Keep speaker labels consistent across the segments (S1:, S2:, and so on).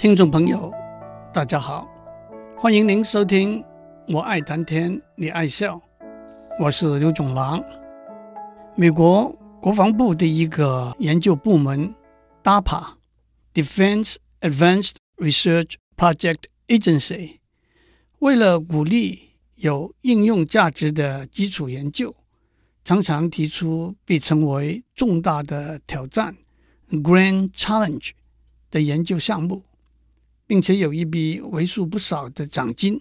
S1: 听众朋友，大家好，欢迎您收听《我爱谈天，你爱笑》，我是刘总郎。美国国防部的一个研究部门 DAPA（Defense Advanced Research Project Agency） 为了鼓励有应用价值的基础研究，常常提出被称为“重大的挑战 ”（Grand Challenge） 的研究项目。并且有一笔为数不少的奖金，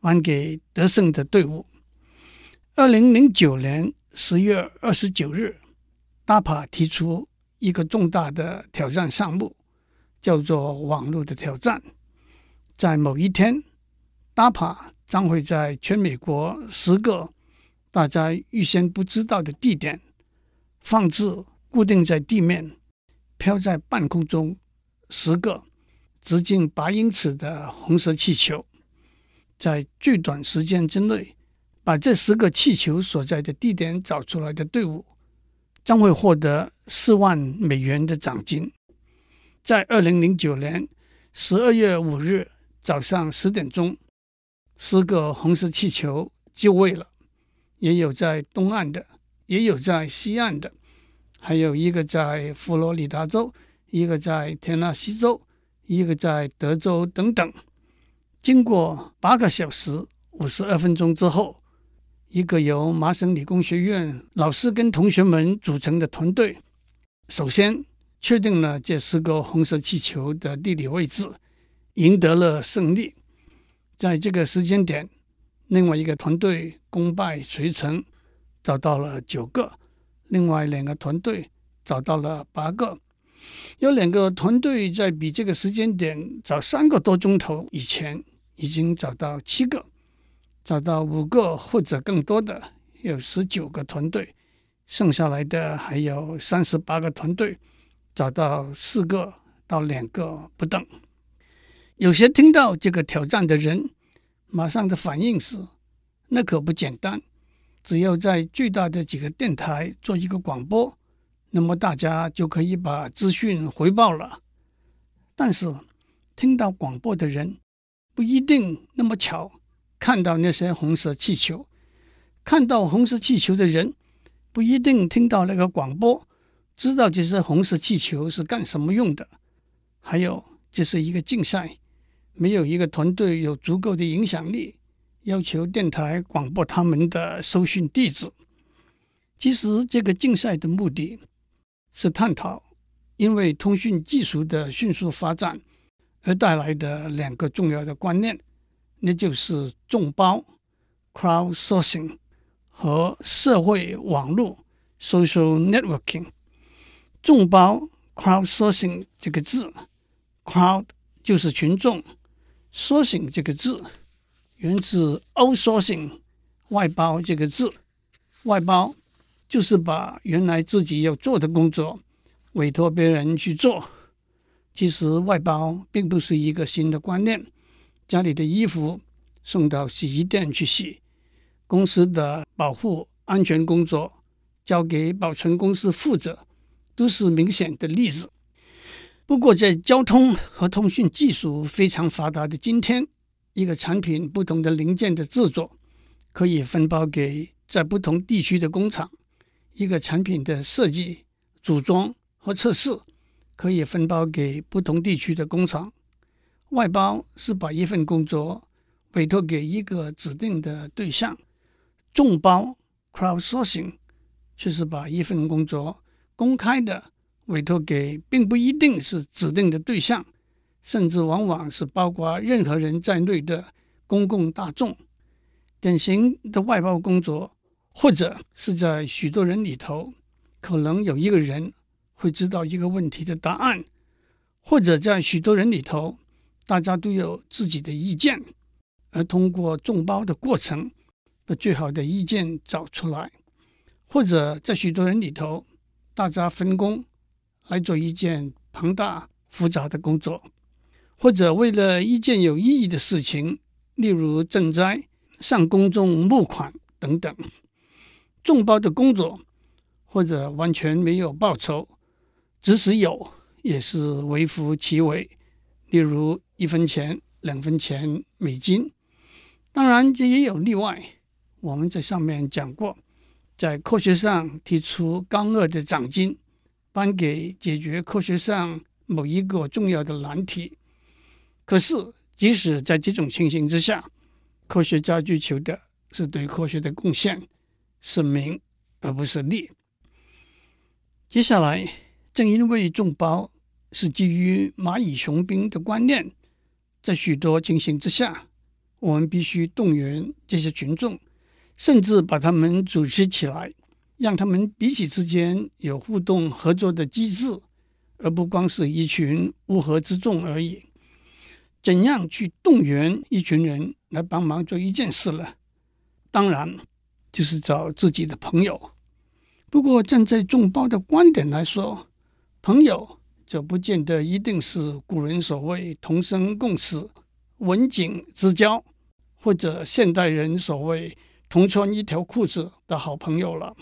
S1: 颁给得胜的队伍。二零零九年十月二十九日，DAPA 提出一个重大的挑战项目，叫做“网络的挑战”。在某一天，DAPA 将会在全美国十个大家预先不知道的地点，放置固定在地面、飘在半空中十个。直径八英尺的红色气球，在最短时间之内把这十个气球所在的地点找出来的队伍，将会获得四万美元的奖金。在二零零九年十二月五日早上十点钟，十个红色气球就位了，也有在东岸的，也有在西岸的，还有一个在佛罗里达州，一个在田纳西州。一个在德州等等，经过八个小时五十二分钟之后，一个由麻省理工学院老师跟同学们组成的团队，首先确定了这十个红色气球的地理位置，赢得了胜利。在这个时间点，另外一个团队功败垂成，找到了九个；另外两个团队找到了八个。有两个团队在比这个时间点早三个多钟头以前已经找到七个，找到五个或者更多的有十九个团队，剩下来的还有三十八个团队找到四个到两个不等。有些听到这个挑战的人，马上的反应是：那可不简单，只要在最大的几个电台做一个广播。那么大家就可以把资讯回报了，但是听到广播的人不一定那么巧看到那些红色气球，看到红色气球的人不一定听到那个广播，知道这些红色气球是干什么用的。还有，这是一个竞赛，没有一个团队有足够的影响力，要求电台广播他们的收讯地址。其实这个竞赛的目的。是探讨因为通讯技术的迅速发展而带来的两个重要的观念，那就是众包 （crowdsourcing） 和社会网络 （social networking）。众包 （crowdsourcing） 这个字，crowd 就是群众，sourcing 这个字源自 outsourcing 外包这个字，外包。就是把原来自己要做的工作委托别人去做。其实外包并不是一个新的观念。家里的衣服送到洗衣店去洗，公司的保护安全工作交给保存公司负责，都是明显的例子。不过，在交通和通讯技术非常发达的今天，一个产品不同的零件的制作可以分包给在不同地区的工厂。一个产品的设计、组装和测试可以分包给不同地区的工厂。外包是把一份工作委托给一个指定的对象。众包 （crowdsourcing） 却是把一份工作公开的委托给并不一定是指定的对象，甚至往往是包括任何人在内的公共大众。典型的外包工作。或者是在许多人里头，可能有一个人会知道一个问题的答案；或者在许多人里头，大家都有自己的意见，而通过众包的过程，把最好的意见找出来；或者在许多人里头，大家分工来做一件庞大复杂的工作；或者为了一件有意义的事情，例如赈灾、向公众募款等等。众包的工作，或者完全没有报酬，即使有，也是微乎其微。例如一分钱、两分钱美金。当然，这也有例外。我们在上面讲过，在科学上提出高额的奖金，颁给解决科学上某一个重要的难题。可是，即使在这种情形之下，科学家追求的是对科学的贡献，是名而不是利。接下来，正因为众包是基于蚂蚁雄兵的观念，在许多情形之下，我们必须动员这些群众，甚至把他们组织起来，让他们彼此之间有互动合作的机制，而不光是一群乌合之众而已。怎样去动员一群人来帮忙做一件事呢？当然，就是找自己的朋友。不过，站在众包的观点来说，朋友就不见得一定是古人所谓同生共死、刎颈之交，或者现代人所谓同穿一条裤子的好朋友了。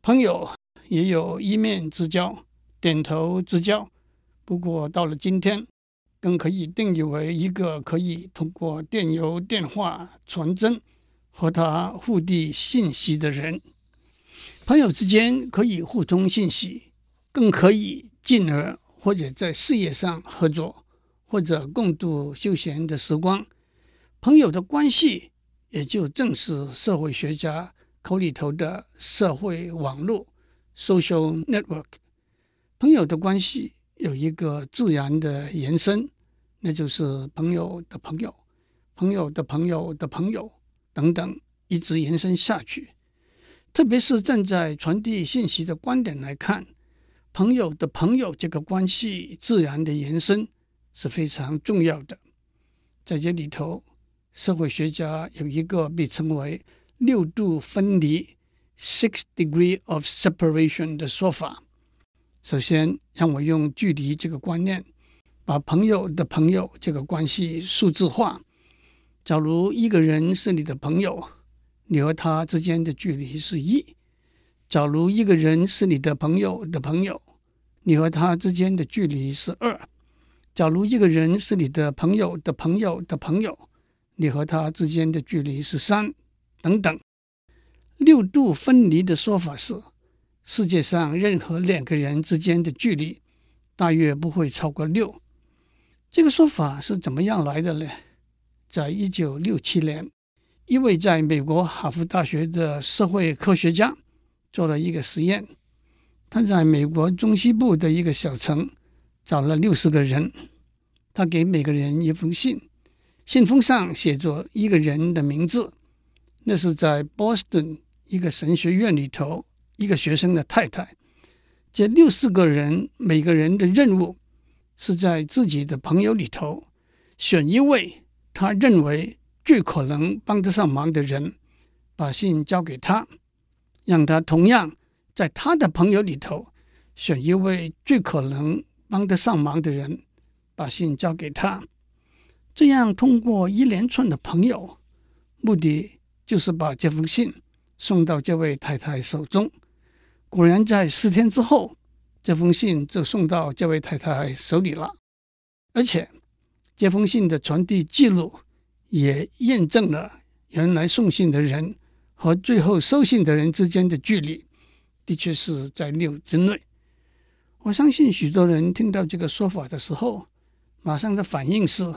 S1: 朋友也有一面之交、点头之交。不过，到了今天，更可以定义为一个可以通过电邮、电话传真和他互递信息的人。朋友之间可以互通信息，更可以进而或者在事业上合作，或者共度休闲的时光。朋友的关系也就正是社会学家口里头的社会网络 （social network）。朋友的关系。有一个自然的延伸，那就是朋友的朋友、朋友的朋友的朋友等等，一直延伸下去。特别是站在传递信息的观点来看，朋友的朋友这个关系自然的延伸是非常重要的。在这里头，社会学家有一个被称为“六度分离 ”（six degree of separation） 的说法。首先，让我用距离这个观念，把朋友的朋友这个关系数字化。假如一个人是你的朋友，你和他之间的距离是一；假如一个人是你的朋友的朋友，你和他之间的距离是二；假如一个人是你的朋友的朋友的朋友，你和他之间的距离是三，等等。六度分离的说法是。世界上任何两个人之间的距离，大约不会超过六。这个说法是怎么样来的呢？在一九六七年，一位在美国哈佛大学的社会科学家做了一个实验。他在美国中西部的一个小城找了六十个人，他给每个人一封信，信封上写着一个人的名字，那是在波士顿一个神学院里头。一个学生的太太，这六十个人每个人的任务是在自己的朋友里头选一位他认为最可能帮得上忙的人，把信交给他，让他同样在他的朋友里头选一位最可能帮得上忙的人，把信交给他。这样通过一连串的朋友，目的就是把这封信送到这位太太手中。果然，在四天之后，这封信就送到这位太太手里了。而且，这封信的传递记录也验证了原来送信的人和最后收信的人之间的距离，的确是在六之内。我相信许多人听到这个说法的时候，马上的反应是：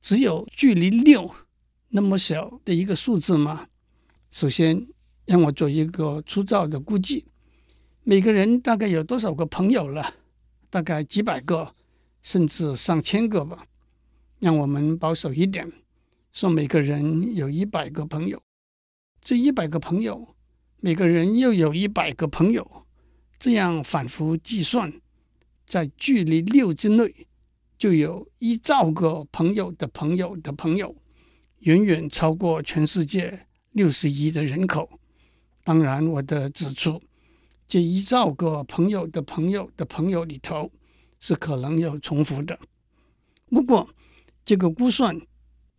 S1: 只有距离六那么小的一个数字吗？首先，让我做一个粗糙的估计。每个人大概有多少个朋友了？大概几百个，甚至上千个吧。让我们保守一点，说每个人有一百个朋友。这一百个朋友，每个人又有一百个朋友，这样反复计算，在距离六之内，就有一兆个朋友的朋友的朋友，远远超过全世界六十亿的人口。当然，我的指出。这一兆个朋友的朋友的朋友里头，是可能有重复的。不过，这个估算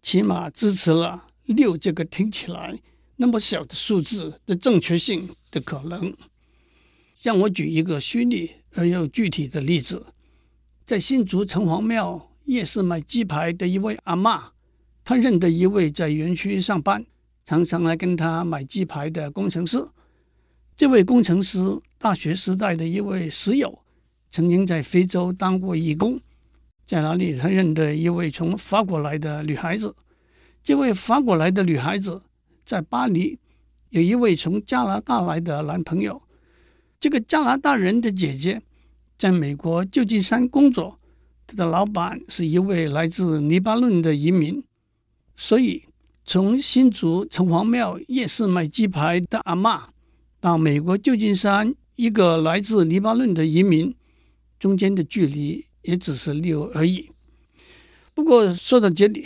S1: 起码支持了六这个听起来那么小的数字的正确性的可能。让我举一个虚拟而又具体的例子：在新竹城隍庙夜市卖鸡排的一位阿嬷，她认得一位在园区上班、常常来跟她买鸡排的工程师。这位工程师大学时代的一位室友，曾经在非洲当过义工，在哪里他认得一位从法国来的女孩子。这位法国来的女孩子在巴黎有一位从加拿大来的男朋友。这个加拿大人的姐姐在美国旧金山工作，她的老板是一位来自黎巴嫩的移民。所以，从新竹城隍庙夜市卖鸡排的阿嬷，到美国旧金山一个来自黎巴嫩的移民，中间的距离也只是六而已。不过说到这里，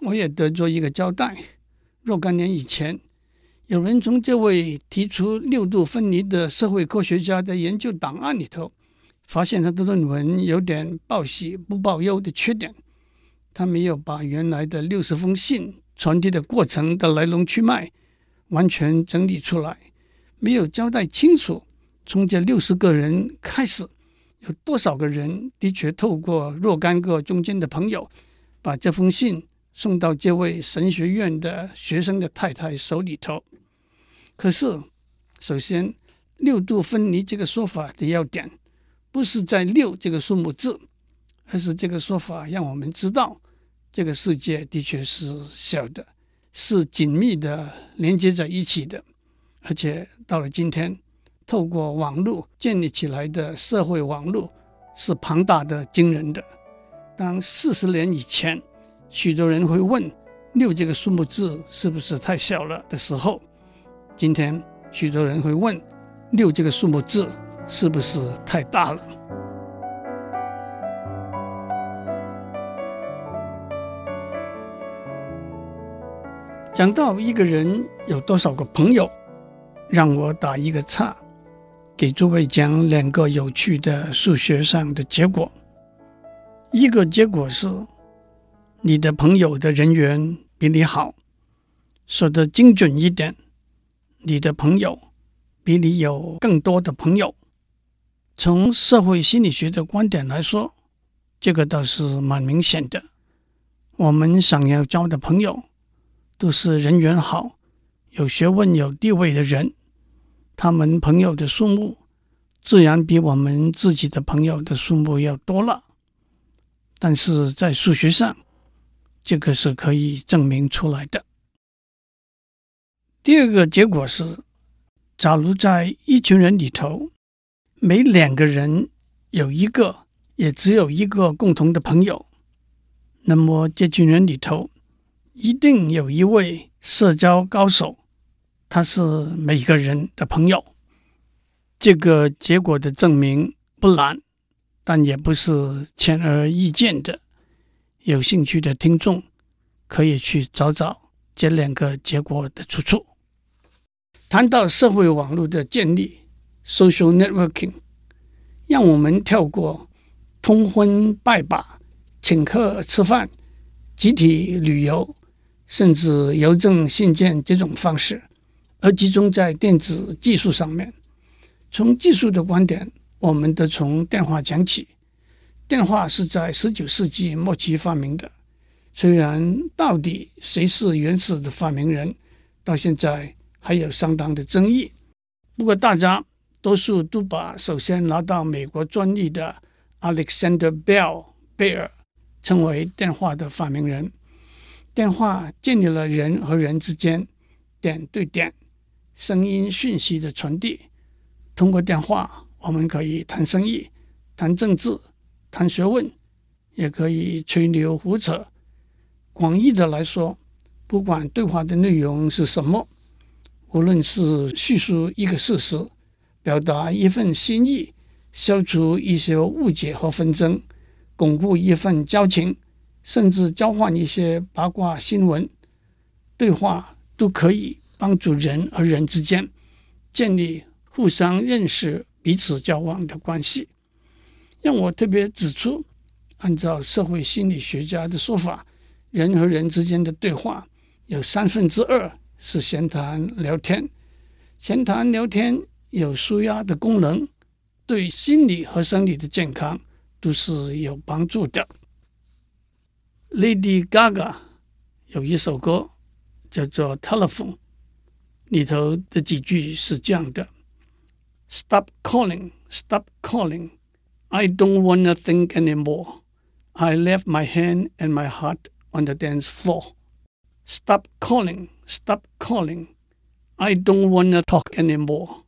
S1: 我也得做一个交代：若干年以前。有人从这位提出六度分离的社会科学家的研究档案里头，发现他的论文有点报喜不报忧的缺点。他没有把原来的六十封信传递的过程的来龙去脉完全整理出来，没有交代清楚从这六十个人开始，有多少个人的确透过若干个中间的朋友，把这封信送到这位神学院的学生的太太手里头。可是，首先，六度分离这个说法的要点，不是在六这个数目字，而是这个说法让我们知道，这个世界的确是小的，是紧密的连接在一起的，而且到了今天，透过网络建立起来的社会网络是庞大的、惊人的。当四十年以前，许多人会问六这个数目字是不是太小了的时候，今天，许多人会问：六这个数目字是不是太大了？讲到一个人有多少个朋友，让我打一个岔，给诸位讲两个有趣的数学上的结果。一个结果是，你的朋友的人缘比你好，说得精准一点。你的朋友比你有更多的朋友。从社会心理学的观点来说，这个倒是蛮明显的。我们想要交的朋友都是人缘好、有学问、有地位的人，他们朋友的数目自然比我们自己的朋友的数目要多了。但是在数学上，这个是可以证明出来的。第二个结果是，假如在一群人里头，每两个人有一个，也只有一个共同的朋友，那么这群人里头一定有一位社交高手，他是每个人的朋友。这个结果的证明不难，但也不是显而易见的。有兴趣的听众可以去找找这两个结果的出处。谈到社会网络的建立 （social networking），让我们跳过通婚拜把、请客吃饭、集体旅游，甚至邮政信件这种方式，而集中在电子技术上面。从技术的观点，我们得从电话讲起。电话是在十九世纪末期发明的，虽然到底谁是原始的发明人，到现在，还有相当的争议，不过大家多数都把首先拿到美国专利的 Alexander Bell 贝尔称为电话的发明人。电话建立了人和人之间点对点声音讯息的传递。通过电话，我们可以谈生意、谈政治、谈学问，也可以吹牛胡扯。广义的来说，不管对话的内容是什么。无论是叙述一个事实，表达一份心意，消除一些误解和纷争，巩固一份交情，甚至交换一些八卦新闻，对话都可以帮助人和人之间建立互相认识、彼此交往的关系。让我特别指出，按照社会心理学家的说法，人和人之间的对话有三分之二。是闲谈聊天，闲谈聊天有舒压的功能，对心理和生理的健康都是有帮助的。Lady Gaga 有一首歌叫做《Telephone》，里头的几句是这样的：Stop calling, stop calling, I don't wanna think anymore. I left my hand and my heart on the dance floor. Stop calling, stop calling, I don't wanna talk anymore.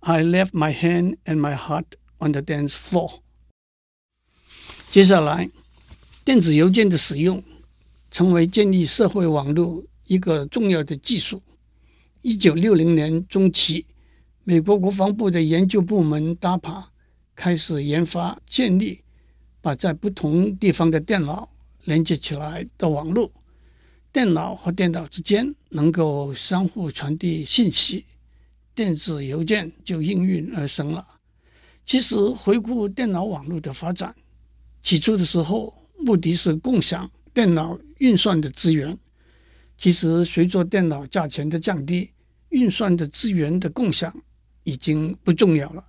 S1: I left my hand and my heart on the dance floor. 接下来。电子邮件的使用成为建立社会网络一个重要的技术。 一九六零年中期，美国国防部的研究部门 DARPA 开始研发建立把在不同地方的电脑连接起来的网络，电脑和电脑之间能够相互传递信息，电子邮件就应运而生了。其实，回顾电脑网络的发展，起初的时候，目的是共享电脑运算的资源。其实，随着电脑价钱的降低，运算的资源的共享已经不重要了，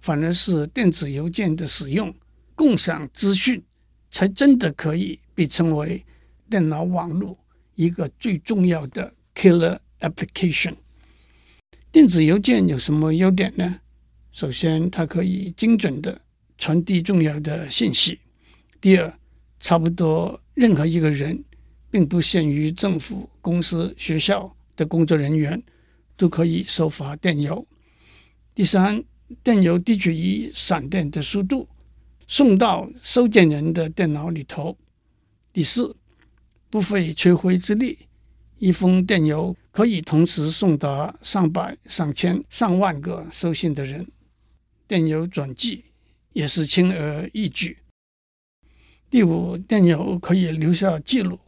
S1: 反而是电子邮件的使用、共享资讯，才真的可以被称为电脑网络一个最重要的 killer application。电子邮件有什么优点呢？首先，它可以精准地传递重要的信息。第二，差不多任何一个人，并不限于政府、公司、学校的工作人员，都可以收发电邮。第三，电邮低取于闪电的速度，送到收件人的电脑里头。第四，不费吹灰之力，一封电邮可以同时送达上百、上千、上万个收信的人。电邮转寄也是轻而易举。第五，电邮可以留下记录，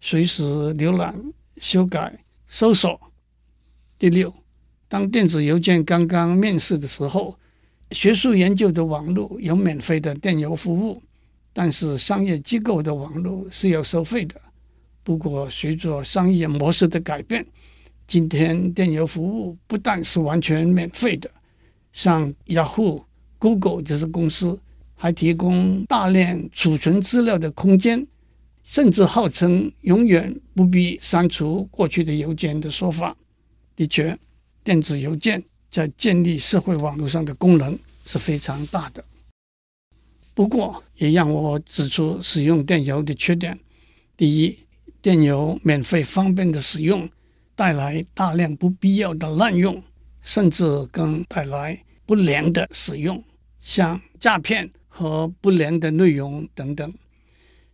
S1: 随时浏览、修改、搜索。第六，当电子邮件刚刚面世的时候，学术研究的网络有免费的电邮服务，但是商业机构的网络是要收费的。不过，随着商业模式的改变，今天电邮服务不但是完全免费的，像雅虎、Google 这些公司。还提供大量储存资料的空间，甚至号称永远不必删除过去的邮件的说法。的确，电子邮件在建立社会网络上的功能是非常大的。不过，也让我指出使用电邮的缺点：第一，电邮免费方便的使用带来大量不必要的滥用，甚至更带来不良的使用，像诈骗。和不良的内容等等。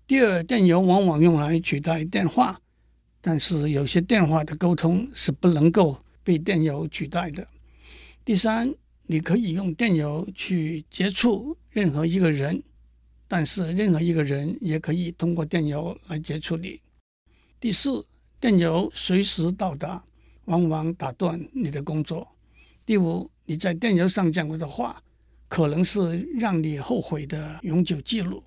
S1: 第二，电邮往往用来取代电话，但是有些电话的沟通是不能够被电邮取代的。第三，你可以用电邮去接触任何一个人，但是任何一个人也可以通过电邮来接触你。第四，电邮随时到达，往往打断你的工作。第五，你在电邮上讲过的话。可能是让你后悔的永久记录。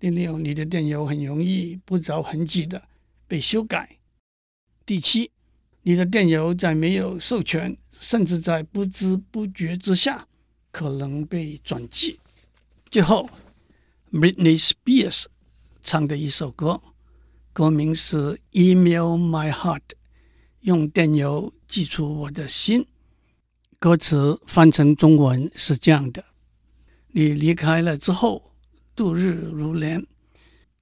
S1: 第六，你的电邮很容易不着痕迹的被修改。第七，你的电邮在没有授权，甚至在不知不觉之下，可能被转寄。最后，Britney Spears 唱的一首歌，歌名是《Email My Heart》，用电邮寄出我的心。歌词翻成中文是这样的。你离开了之后，度日如年。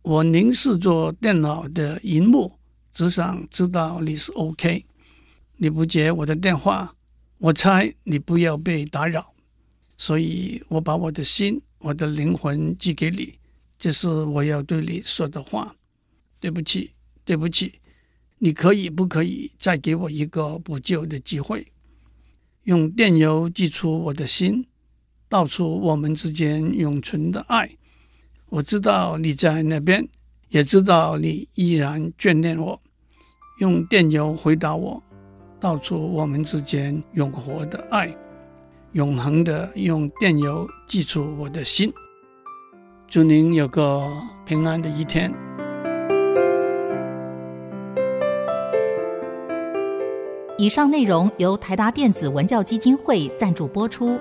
S1: 我凝视着电脑的荧幕，只想知道你是 OK。你不接我的电话，我猜你不要被打扰，所以我把我的心、我的灵魂寄给你。这是我要对你说的话。对不起，对不起，你可以不可以再给我一个补救的机会？用电邮寄出我的心。道出我们之间永存的爱。我知道你在那边，也知道你依然眷恋我。用电邮回答我，道出我们之间永活的爱，永恒的用电邮寄出我的心。祝您有个平安的一天。
S2: 以上内容由台达电子文教基金会赞助播出。